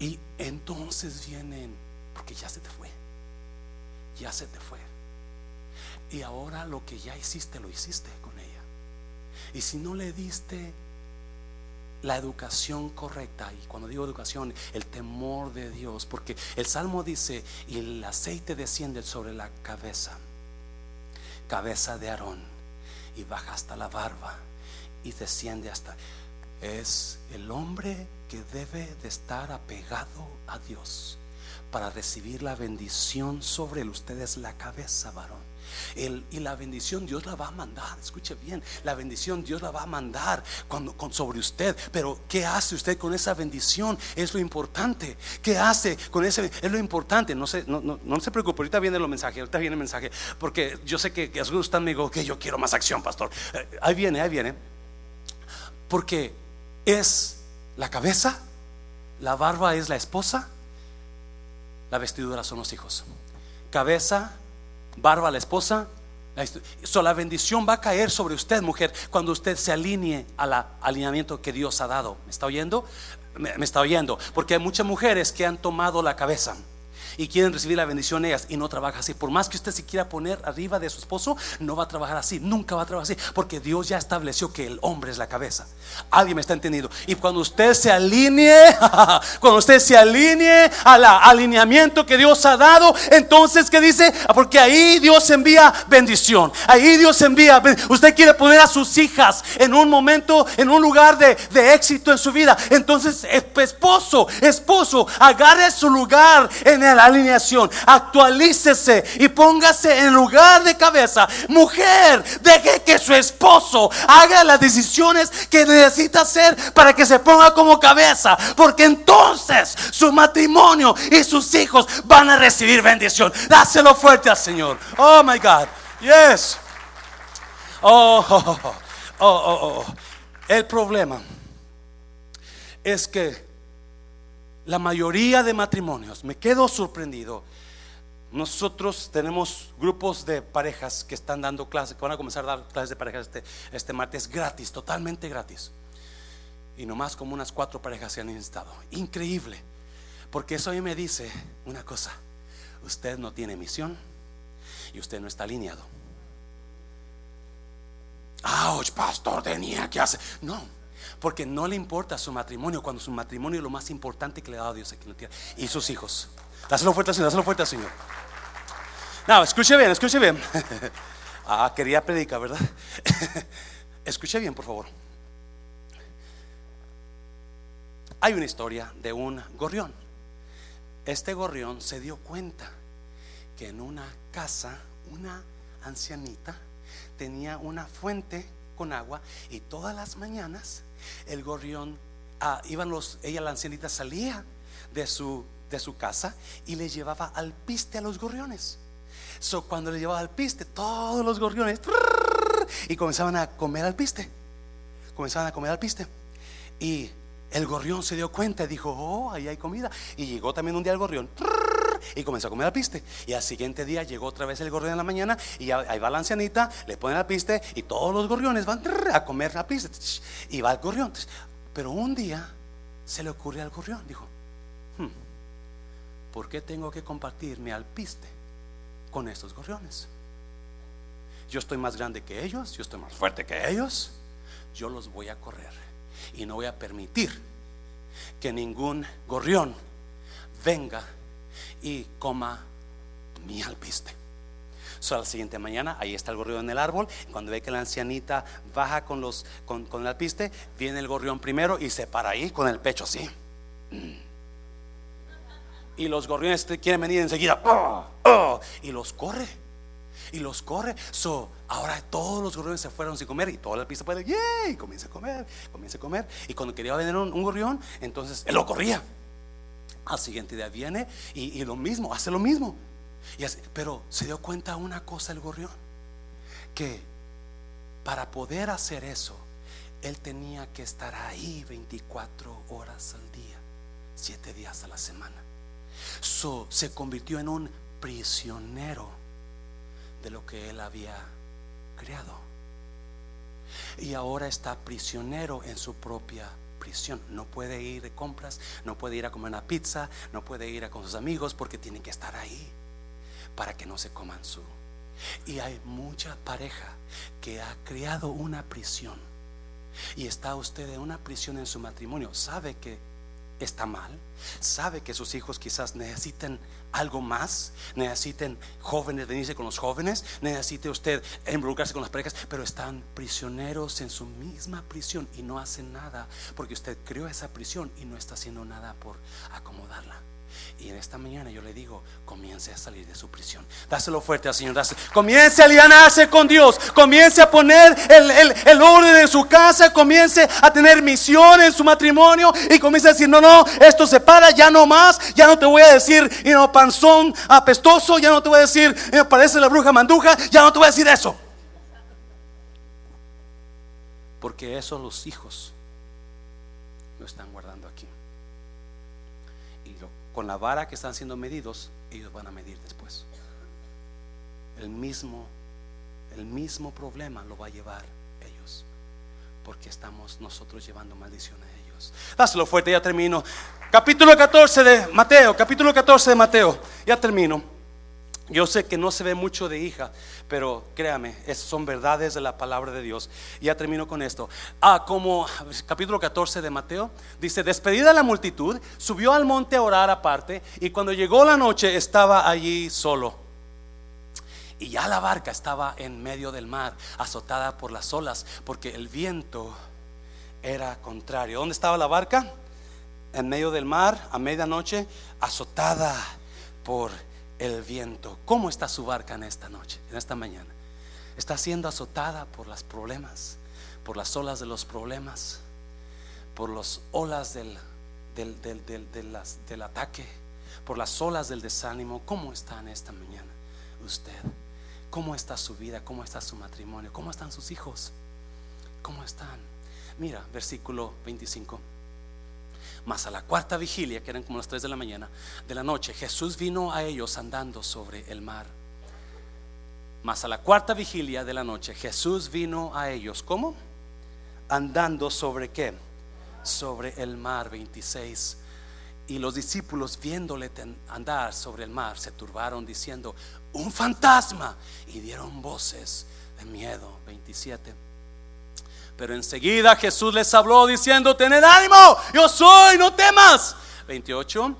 Y entonces vienen, porque ya se te fue, ya se te fue. Y ahora lo que ya hiciste, lo hiciste con ella. Y si no le diste la educación correcta, y cuando digo educación, el temor de Dios, porque el Salmo dice, y el aceite desciende sobre la cabeza, cabeza de Aarón y baja hasta la barba y desciende hasta... Es el hombre que debe de estar apegado a Dios para recibir la bendición sobre él. Usted es la cabeza, varón. y la bendición Dios la va a mandar. Escuche bien, la bendición Dios la va a mandar cuando, con, sobre usted. Pero ¿qué hace usted con esa bendición? Es lo importante. ¿Qué hace con ese? Es lo importante. No se, no, no, se preocupe. Ahorita viene el mensaje. Ahorita viene el mensaje. Porque yo sé que, que algunos están me digo que yo quiero más acción, pastor. Eh, ahí viene, ahí viene. Porque es la cabeza, la barba es la esposa la vestidura son los hijos. Cabeza, barba la esposa. La, la bendición va a caer sobre usted, mujer, cuando usted se alinee al alineamiento que Dios ha dado. ¿Me está oyendo? me está oyendo. Porque hay muchas mujeres que han tomado la cabeza y quieren recibir la bendición ellas y no trabaja así. Por más que usted se quiera poner arriba de su esposo, no va a trabajar así, nunca va a trabajar así, porque Dios ya estableció que el hombre es la cabeza. Alguien me está entendiendo. Y cuando usted se alinee, (laughs) cuando usted se alinee al alineamiento que Dios ha dado, entonces ¿qué dice? Porque ahí Dios envía bendición. Ahí Dios envía. Usted quiere poner a sus hijas en un momento, en un lugar de, de éxito en su vida. Entonces, esposo, esposo, agarre su lugar en el alineación. Actualícese y póngase en lugar de cabeza. Mujer, deje que su esposo haga las decisiones que necesita hacer para que se ponga como cabeza. Porque entonces su matrimonio y sus hijos van a recibir bendición. Dáselo fuerte al Señor. Oh my God. Yes. Oh, (laughs) oh, oh, oh, oh. El problema es que la mayoría de matrimonios, me quedo sorprendido. Nosotros tenemos grupos de parejas que están dando clases, que van a comenzar a dar clases de parejas este, este martes gratis, totalmente gratis. Y nomás como unas cuatro parejas se han instado. Increíble. Porque eso a me dice una cosa. Usted no tiene misión y usted no está alineado. ¡Auch, pastor! Tenía que hacer. No, porque no le importa su matrimonio cuando su matrimonio es lo más importante que le ha dado Dios aquí en la tierra. Y sus hijos. Dáselo fuerte al Señor, dáselo fuerte al Señor. No, escuche bien, escuche bien. (laughs) ah, quería predicar, ¿verdad? (laughs) escuche bien, por favor. Hay una historia de un gorrión. Este gorrión se dio cuenta que en una casa, una ancianita tenía una fuente con agua y todas las mañanas el gorrión, ah, iban los, ella la ancianita salía de su, de su casa y le llevaba al piste a los gorriones. So, cuando le llevaba al piste, todos los gorriones y comenzaban a comer al piste. Comenzaban a comer al piste. Y el gorrión se dio cuenta y dijo, oh, ahí hay comida. Y llegó también un día el gorrión y comenzó a comer al piste. Y al siguiente día llegó otra vez el gorrión en la mañana y ahí va la ancianita, le pone al piste y todos los gorriones van a comer la piste. Y va el gorrión. Pero un día se le ocurre al gorrión, dijo, hmm, ¿por qué tengo que compartirme al piste con estos gorriones? Yo estoy más grande que ellos, yo estoy más fuerte que ellos, yo los voy a correr y no voy a permitir que ningún gorrión venga y coma mi alpiste. So, la siguiente mañana, ahí está el gorrión en el árbol. Cuando ve que la ancianita baja con, los, con, el alpiste, viene el gorrión primero y se para ahí con el pecho así. Y los gorriones quieren venir enseguida. ¡Ah! ¡oh! y los corre. Y los corre. So, ahora todos los gorriones se fueron sin comer y toda la pista puede, ¡yay! Comienza a comer, comienza a comer. Y cuando quería venir un, un gorrión, entonces él lo corría. Al siguiente día viene y, y lo mismo, hace lo mismo. Y pero se dio cuenta una cosa el gorrión, que para poder hacer eso, él tenía que estar ahí 24 horas al día, 7 días a la semana. So, se convirtió en un prisionero de lo que él había creado. Y ahora está prisionero en su propia prisión. No puede ir de compras, no puede ir a comer una pizza, no puede ir a con sus amigos porque tiene que estar ahí para que no se coman su. Y hay mucha pareja que ha creado una prisión. Y está usted en una prisión en su matrimonio. Sabe que está mal. Sabe que sus hijos quizás necesiten algo más. Necesiten jóvenes, venirse con los jóvenes. Necesite usted involucrarse con las parejas. Pero están prisioneros en su misma prisión y no hacen nada. Porque usted creó esa prisión y no está haciendo nada por acomodarla. Y en esta mañana yo le digo, comience a salir de su prisión. Dáselo fuerte al Señor. dáselo. Comience a alianarse con Dios. Comience a poner el, el, el orden en su casa. Comience a tener misión en su matrimonio. Y comience a decir, no, no, esto se para, ya no más. Ya no te voy a decir, y no, panzón apestoso. Ya no te voy a decir, parece la bruja manduja. Ya no te voy a decir eso. Porque eso los hijos lo están guardando aquí. Con la vara que están siendo medidos, ellos van a medir después. El mismo, el mismo problema lo va a llevar ellos. Porque estamos nosotros llevando maldición a ellos. Dáselo fuerte, ya termino. Capítulo 14 de Mateo, capítulo 14 de Mateo, ya termino. Yo sé que no se ve mucho de hija, pero créame, esas son verdades de la palabra de Dios. Ya termino con esto. Ah, como capítulo 14 de Mateo, dice, despedida la multitud, subió al monte a orar aparte y cuando llegó la noche estaba allí solo. Y ya la barca estaba en medio del mar, azotada por las olas, porque el viento era contrario. ¿Dónde estaba la barca? En medio del mar, a medianoche, azotada por el viento. ¿Cómo está su barca en esta noche, en esta mañana? Está siendo azotada por los problemas, por las olas de los problemas, por las olas del, del, del, del, del ataque, por las olas del desánimo. ¿Cómo está en esta mañana usted? ¿Cómo está su vida? ¿Cómo está su matrimonio? ¿Cómo están sus hijos? ¿Cómo están? Mira, versículo 25. Mas a la cuarta vigilia, que eran como las 3 de la mañana, de la noche, Jesús vino a ellos andando sobre el mar. Mas a la cuarta vigilia de la noche, Jesús vino a ellos. ¿Cómo? Andando sobre qué? Sobre el mar 26. Y los discípulos viéndole andar sobre el mar se turbaron diciendo, un fantasma. Y dieron voces de miedo. 27. Pero enseguida Jesús les habló diciendo, tened ánimo, yo soy, no temas. 28.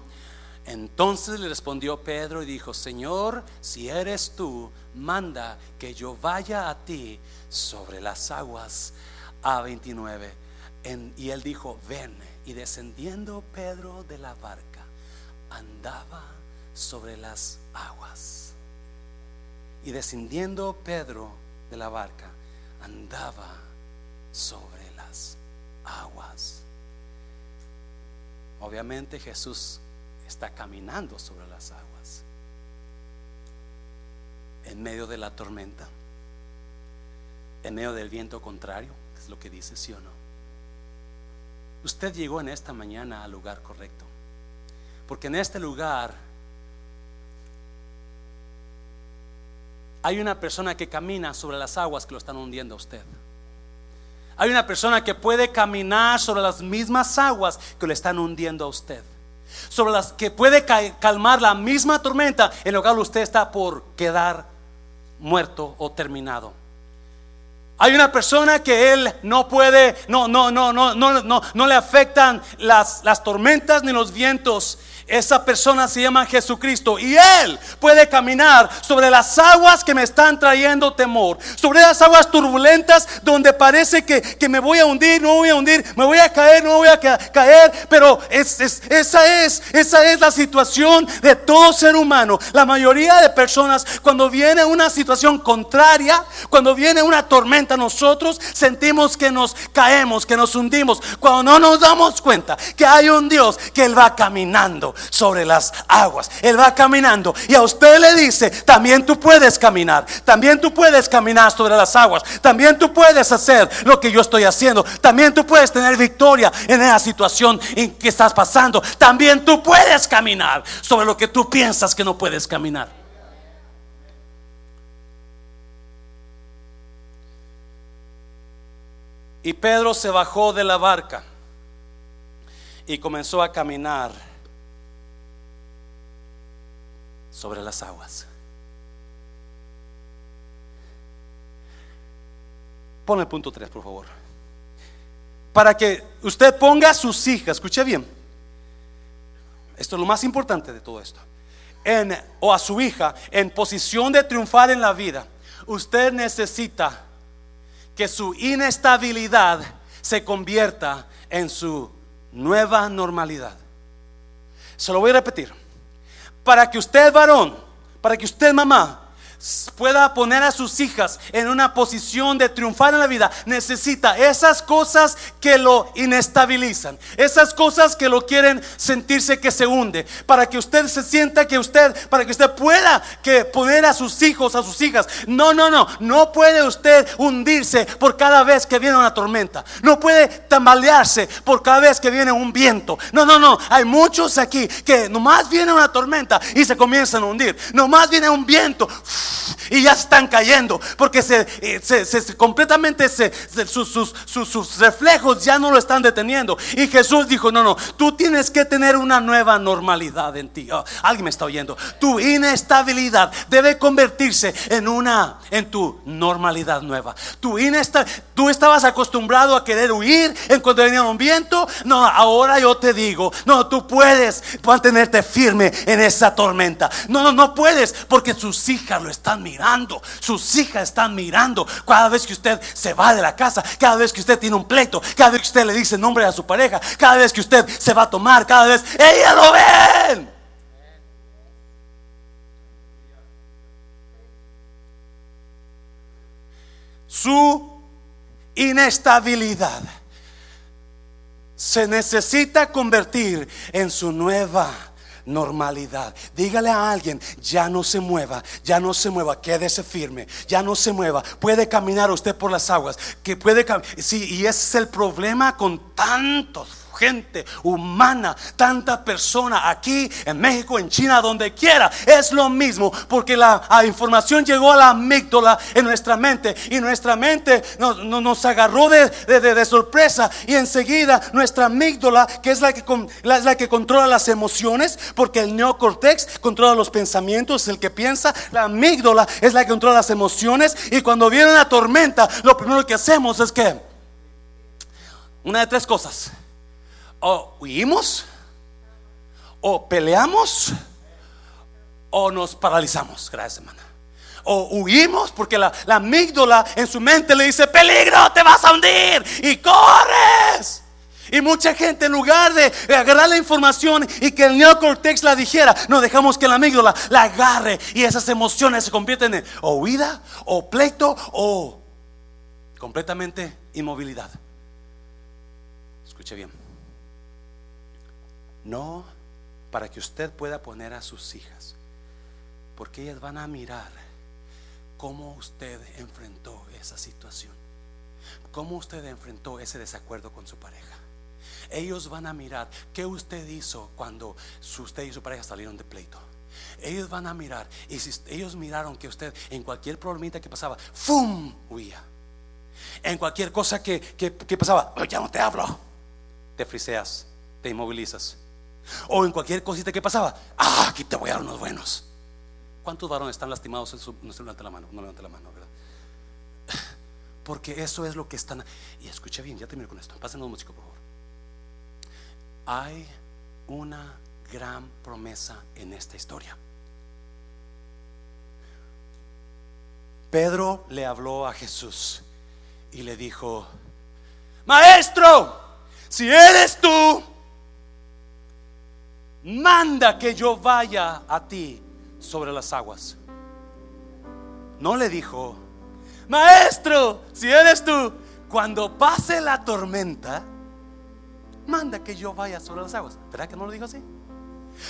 Entonces le respondió Pedro y dijo, Señor, si eres tú, manda que yo vaya a ti sobre las aguas. A 29. En- y él dijo, ven. Y descendiendo Pedro de la barca, andaba sobre las aguas. Y descendiendo Pedro de la barca, andaba sobre las aguas. Obviamente Jesús está caminando sobre las aguas. En medio de la tormenta. En medio del viento contrario, es lo que dice, sí o no. Usted llegó en esta mañana al lugar correcto. Porque en este lugar hay una persona que camina sobre las aguas que lo están hundiendo a usted. Hay una persona que puede caminar sobre las mismas aguas que le están hundiendo a usted. Sobre las que puede ca- calmar la misma tormenta en lo cual usted está por quedar muerto o terminado. Hay una persona que él no puede, no, no, no, no, no, no, no le afectan las, las tormentas ni los vientos. Esa persona se llama Jesucristo y Él puede caminar sobre las aguas que me están trayendo temor, sobre las aguas turbulentas donde parece que, que me voy a hundir, no voy a hundir, me voy a caer, no voy a caer, pero esa, es, esa es la situación de todo ser humano. La mayoría de personas cuando viene una situación contraria, cuando viene una tormenta, nosotros sentimos que nos caemos, que nos hundimos, cuando no nos damos cuenta que hay un Dios que Él va caminando sobre las aguas. Él va caminando y a usted le dice, también tú puedes caminar, también tú puedes caminar sobre las aguas, también tú puedes hacer lo que yo estoy haciendo, también tú puedes tener victoria en esa situación en que estás pasando, también tú puedes caminar sobre lo que tú piensas que no puedes caminar. Y Pedro se bajó de la barca y comenzó a caminar sobre las aguas. Pon el punto 3, por favor. Para que usted ponga a sus hijas, escuche bien. Esto es lo más importante de todo esto. En, o a su hija en posición de triunfar en la vida. Usted necesita que su inestabilidad se convierta en su nueva normalidad. Se lo voy a repetir para que usted varón, para que usted mamá, pueda poner a sus hijas en una posición de triunfar en la vida, necesita esas cosas que lo inestabilizan, esas cosas que lo quieren sentirse que se hunde, para que usted se sienta que usted, para que usted pueda que poner a sus hijos, a sus hijas. No, no, no, no puede usted hundirse por cada vez que viene una tormenta. No puede tambalearse por cada vez que viene un viento. No, no, no, hay muchos aquí que nomás viene una tormenta y se comienzan a hundir. Nomás viene un viento y ya están cayendo porque se, eh, completamente sus, sus, reflejos ya no lo están deteniendo. Y Jesús dijo: No, no, tú tienes que tener una nueva normalidad en ti. Oh, alguien me está oyendo. Tu inestabilidad debe convertirse en una, en tu normalidad nueva. Tu tú estabas acostumbrado a querer huir en cuanto venía un viento. No, ahora yo te digo: No, tú puedes mantenerte firme en esa tormenta. No, no, no puedes porque sus hijas lo están mirando, sus hijas están mirando. Cada vez que usted se va de la casa, cada vez que usted tiene un pleito, cada vez que usted le dice nombre a su pareja, cada vez que usted se va a tomar, cada vez, ella lo ven. Su inestabilidad se necesita convertir en su nueva normalidad. Dígale a alguien, ya no se mueva, ya no se mueva, quédese firme, ya no se mueva. Puede caminar usted por las aguas, que puede Sí, y ese es el problema con tantos gente humana, tanta persona aquí en México, en China, donde quiera. Es lo mismo porque la, información llegó a la amígdala en nuestra mente y nuestra mente nos, nos agarró de, de, sorpresa y enseguida nuestra amígdala, que es la que, la, la que controla las emociones, porque el neocortex controla los pensamientos, es el que piensa, la amígdala es la que controla las emociones y cuando viene una tormenta, lo primero que hacemos es que una de tres cosas o huimos, o peleamos, o nos paralizamos. Gracias, hermana. O huimos porque la, la amígdala en su mente le dice, peligro, te vas a hundir y corres. Y mucha gente en lugar de agarrar la información y que el neocortex la dijera, no dejamos que la amígdala la agarre y esas emociones se convierten en huida, o pleito, o completamente inmovilidad. Escuche bien. No para que usted pueda poner a sus hijas, porque ellas van a mirar cómo usted enfrentó esa situación, cómo usted enfrentó ese desacuerdo con su pareja. Ellos van a mirar qué usted hizo cuando usted y su pareja salieron de pleito. Ellos van a mirar, y si ellos miraron que usted en cualquier problemita que pasaba, ¡fum! huía. En cualquier cosa que, que pasaba, ya no te hablo, te friseas, te inmovilizas. O en cualquier cosita que pasaba, ah, aquí te voy a dar unos buenos. ¿Cuántos varones están lastimados en su, no se levante la mano, no levante la mano, ¿verdad? (sighs) Porque eso es lo que están. Y escuche bien, ya termino con esto. Pásenlo músico, por favor. Hay una gran promesa en esta historia. Pedro le habló a Jesús y le dijo, Maestro, si eres tú, manda que yo vaya a ti sobre las aguas. No le dijo, Maestro, si eres tú, cuando pase la tormenta, manda que yo vaya sobre las aguas. ¿Verdad que no lo dijo así?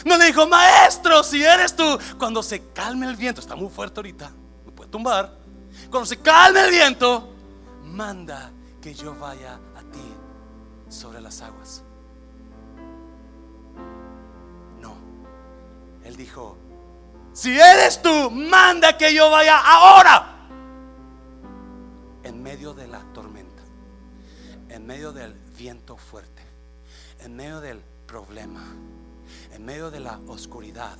No le dijo, maestro, si eres tú, cuando se calme el viento, está muy fuerte ahorita, me puede tumbar. Cuando se calme el viento, manda que yo vaya a ti sobre las aguas. Él dijo, si eres tú, manda que yo vaya ahora. En medio de la tormenta, en medio del viento fuerte, en medio del problema, en medio de la oscuridad,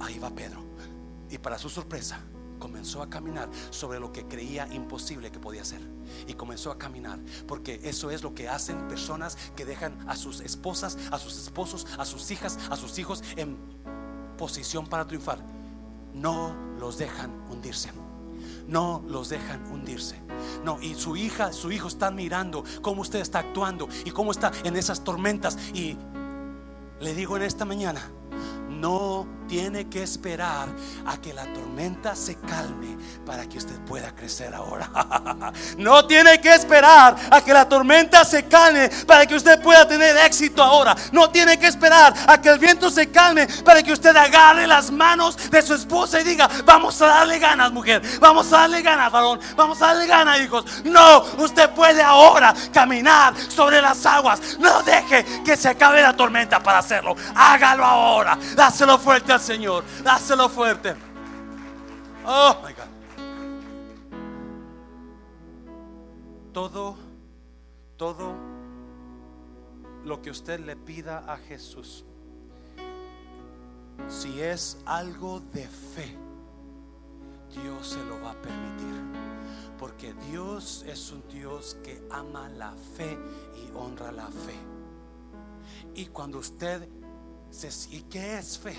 ahí va Pedro. Y para su sorpresa, comenzó a caminar sobre lo que creía imposible que podía hacer. Y comenzó a caminar, porque eso es lo que hacen personas que dejan a sus esposas, a sus esposos, a sus hijas, a sus hijos en posición para triunfar. No los dejan hundirse. No los dejan hundirse. No, y su hija, su hijo están mirando cómo usted está actuando y cómo está en esas tormentas. Y le digo en esta mañana, no tiene que esperar a que la tormenta se calme para que usted pueda crecer ahora. (laughs) No tiene que esperar a que la tormenta se calme para que usted pueda tener éxito ahora. No tiene que esperar a que el viento se calme para que usted agarre las manos de su esposa y diga, vamos a darle ganas, mujer. Vamos a darle ganas, varón. Vamos a darle ganas, hijos. No, usted puede ahora caminar sobre las aguas. No deje que se acabe la tormenta para hacerlo. Hágalo ahora. Dáselo fuerte al Señor. Dáselo fuerte. Oh my God. Todo, todo lo que usted le pida a Jesús, si es algo de fe, Dios se lo va a permitir. Porque Dios es un Dios que ama la fe y honra la fe. Y cuando usted. ¿Y qué es fe?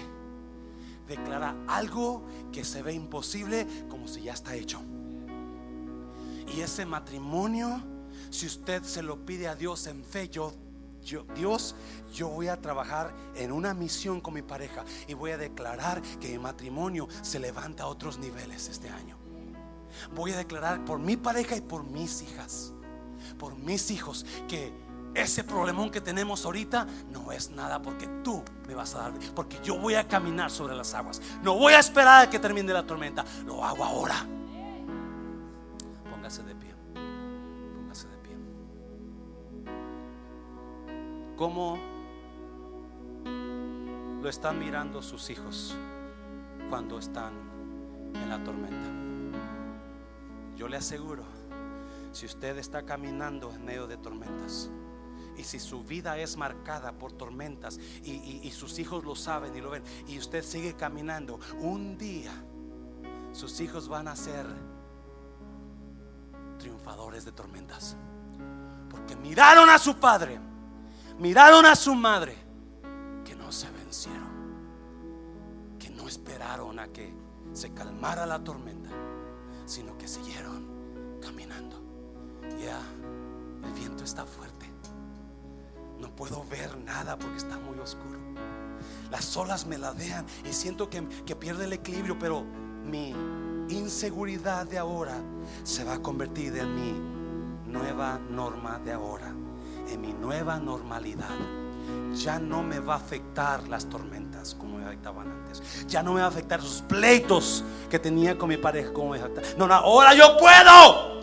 declara algo que se ve imposible como si ya está hecho. Y ese matrimonio, si usted se lo pide a Dios en fe, yo, yo, Dios, yo voy a trabajar en una misión con mi pareja y voy a declarar que mi matrimonio se levanta a otros niveles este año. Voy a declarar por mi pareja y por mis hijas, por mis hijos, que ese problemón que tenemos ahorita no es nada porque tú me vas a dar, porque yo voy a caminar sobre las aguas. No voy a esperar a que termine la tormenta, lo hago ahora. Póngase de pie, póngase de pie. ¿Cómo lo están mirando sus hijos cuando están en la tormenta? Yo le aseguro, si usted está caminando en medio de tormentas, y si su vida es marcada por tormentas y, sus hijos lo saben y lo ven, y usted sigue caminando, un día sus hijos van a ser triunfadores de tormentas. Porque miraron a su padre, miraron a su madre, que no se vencieron, que no esperaron a que se calmara la tormenta, sino que siguieron caminando. Ya, el viento está fuerte. No puedo ver nada porque está muy oscuro. Las olas me ladean y siento que, que pierde el equilibrio, pero mi inseguridad de ahora se va a convertir en mi nueva norma de ahora, en mi nueva normalidad. Ya no me va a afectar las tormentas como me afectaban antes. Ya no me va a afectar esos pleitos que tenía con mi pareja como me No, no, ahora yo puedo.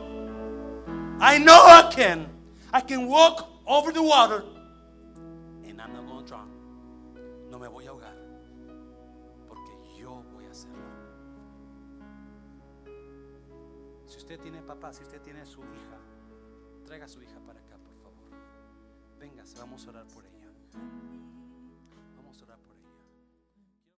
I know I can. I can walk over the water usted tiene papá, si usted tiene su hija, traiga a su hija para acá, por favor. Véngase, vamos a orar por ella.